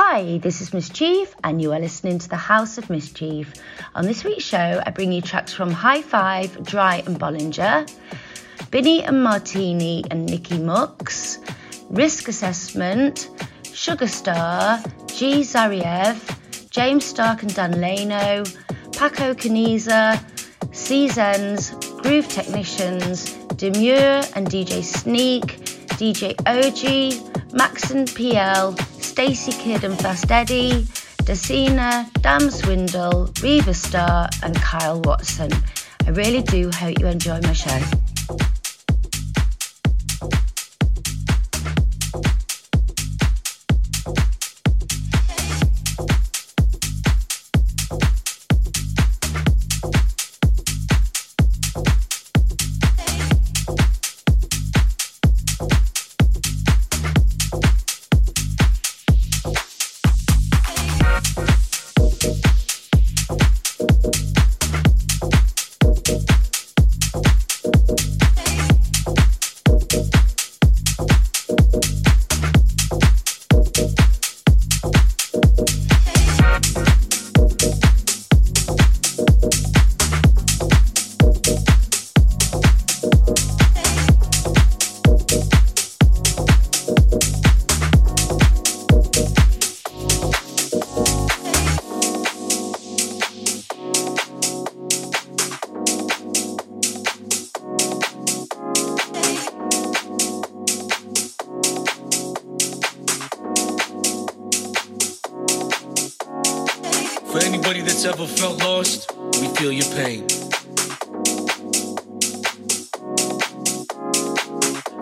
Hi, this is Miss Chief, and you are listening to the House of Miss Chief. On this week's show, I bring you tracks from High Five, Dry and Bollinger, Binny and Martini and Nicky Mux, Risk Assessment, Sugar Star, G Zariev, James Stark and Dan Leno, Paco Caniza, Seasons, Groove Technicians, Demuir and DJ Sneak, DJ OG, Max and PL, Stacey Kidd and Fast Eddie, Dacina, Dam Swindle, Riva Starr, and Kyle Watson. I really do hope you enjoy my show.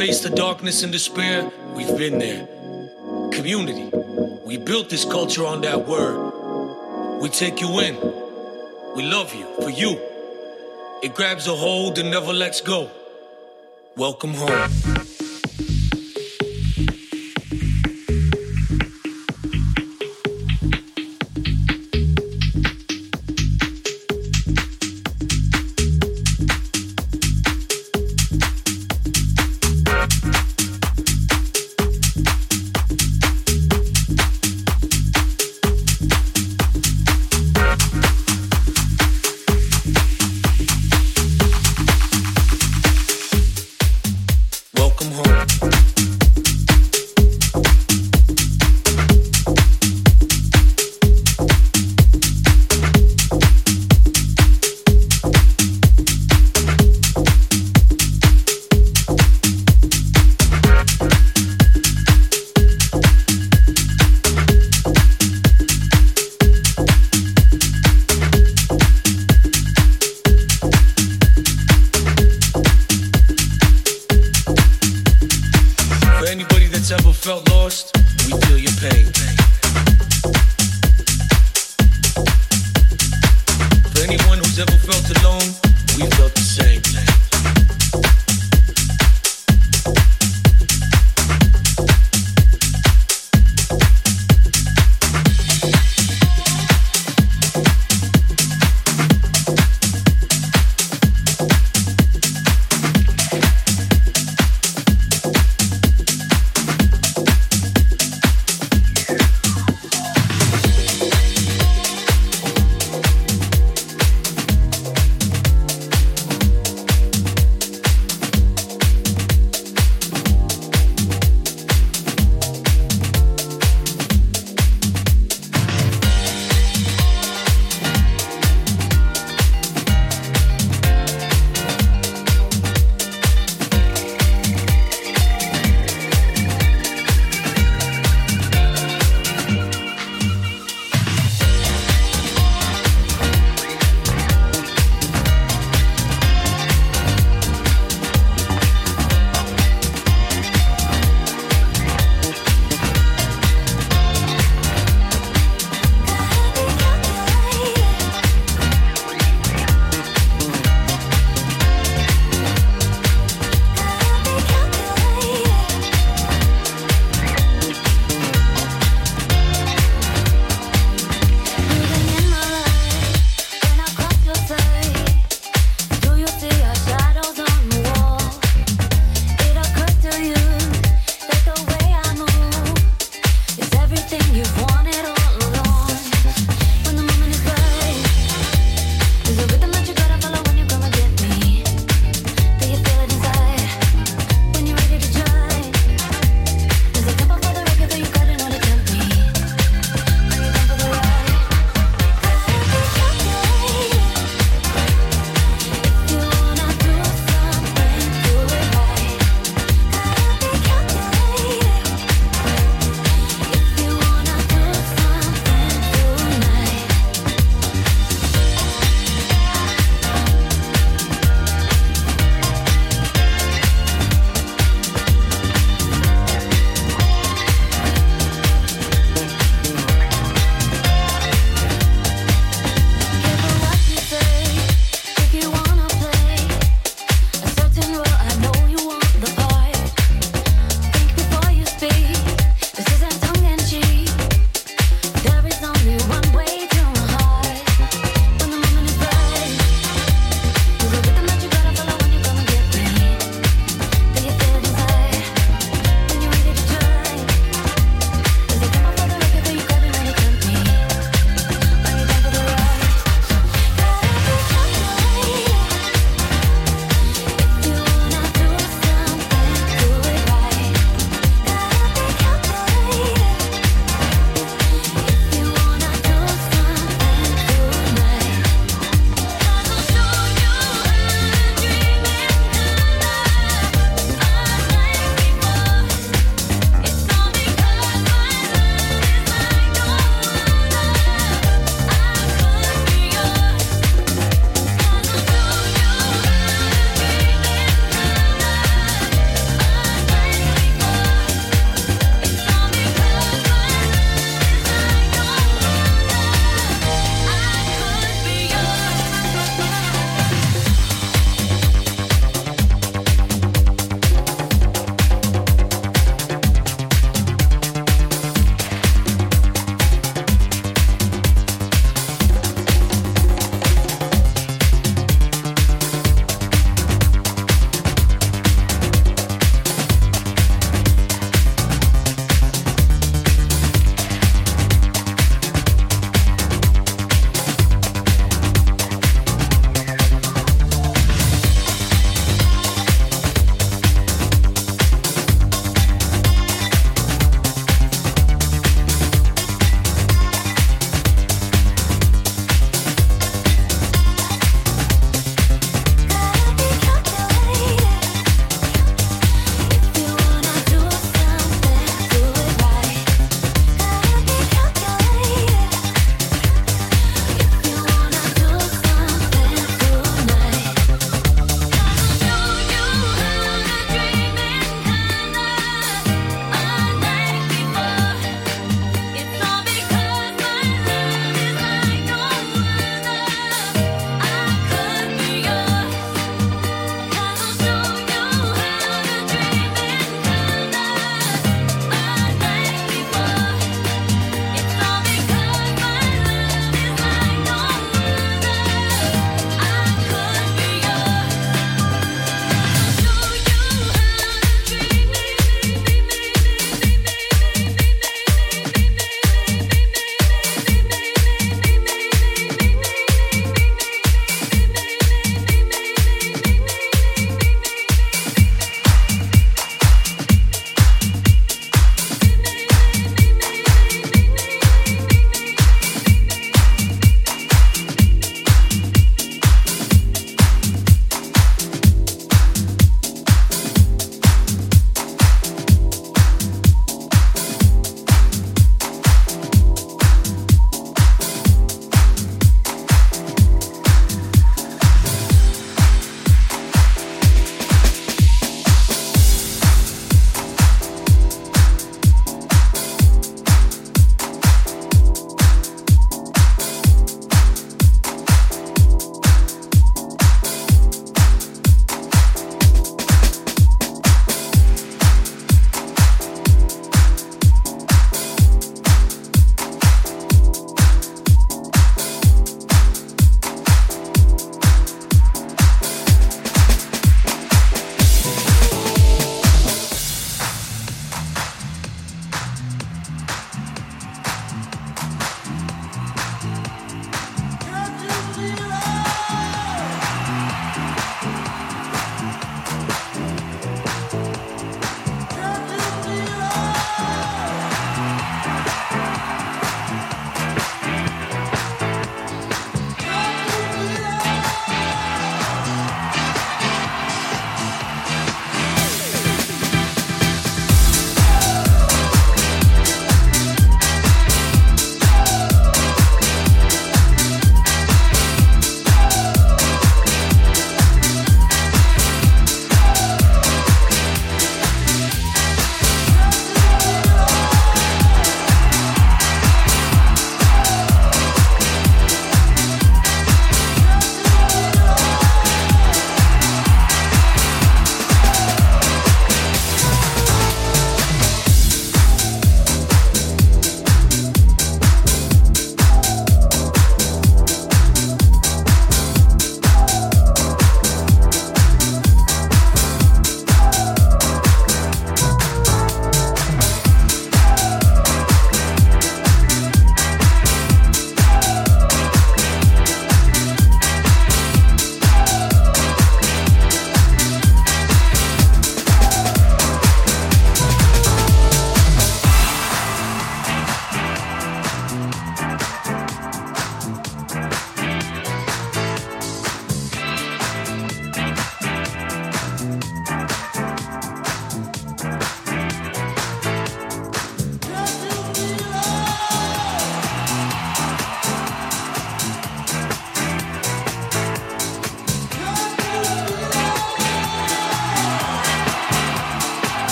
faced the darkness and despair, we've been there. Community, we built this culture on that word. We take you in. We love you for you. It grabs a hold and never lets go. Welcome home.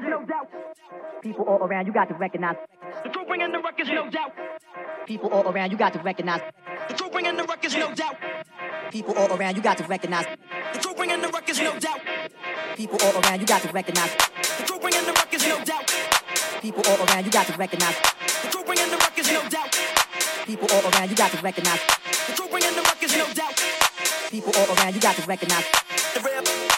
Ruckus, no doubt. People all around, you got to recognize. The crew bringing the ruckus, no doubt. People all around, you got to recognize. The crew bringing the ruckus, no doubt. People all around, you got to recognize. The crew bringing the ruckus, no doubt. People all around, you got to recognize. The crew bringing the ruckus, no doubt. People all around, you got to recognize. The crew bringing the ruckus, no doubt. People all around, you got to recognize. The crew bringing the ruckus, no doubt. People all around, you got to recognize. The rip,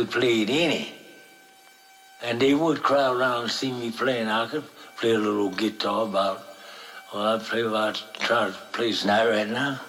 could play it any. And they would crowd around and see me playing. I could play a little guitar about, well, I play about, try to play tonight right now.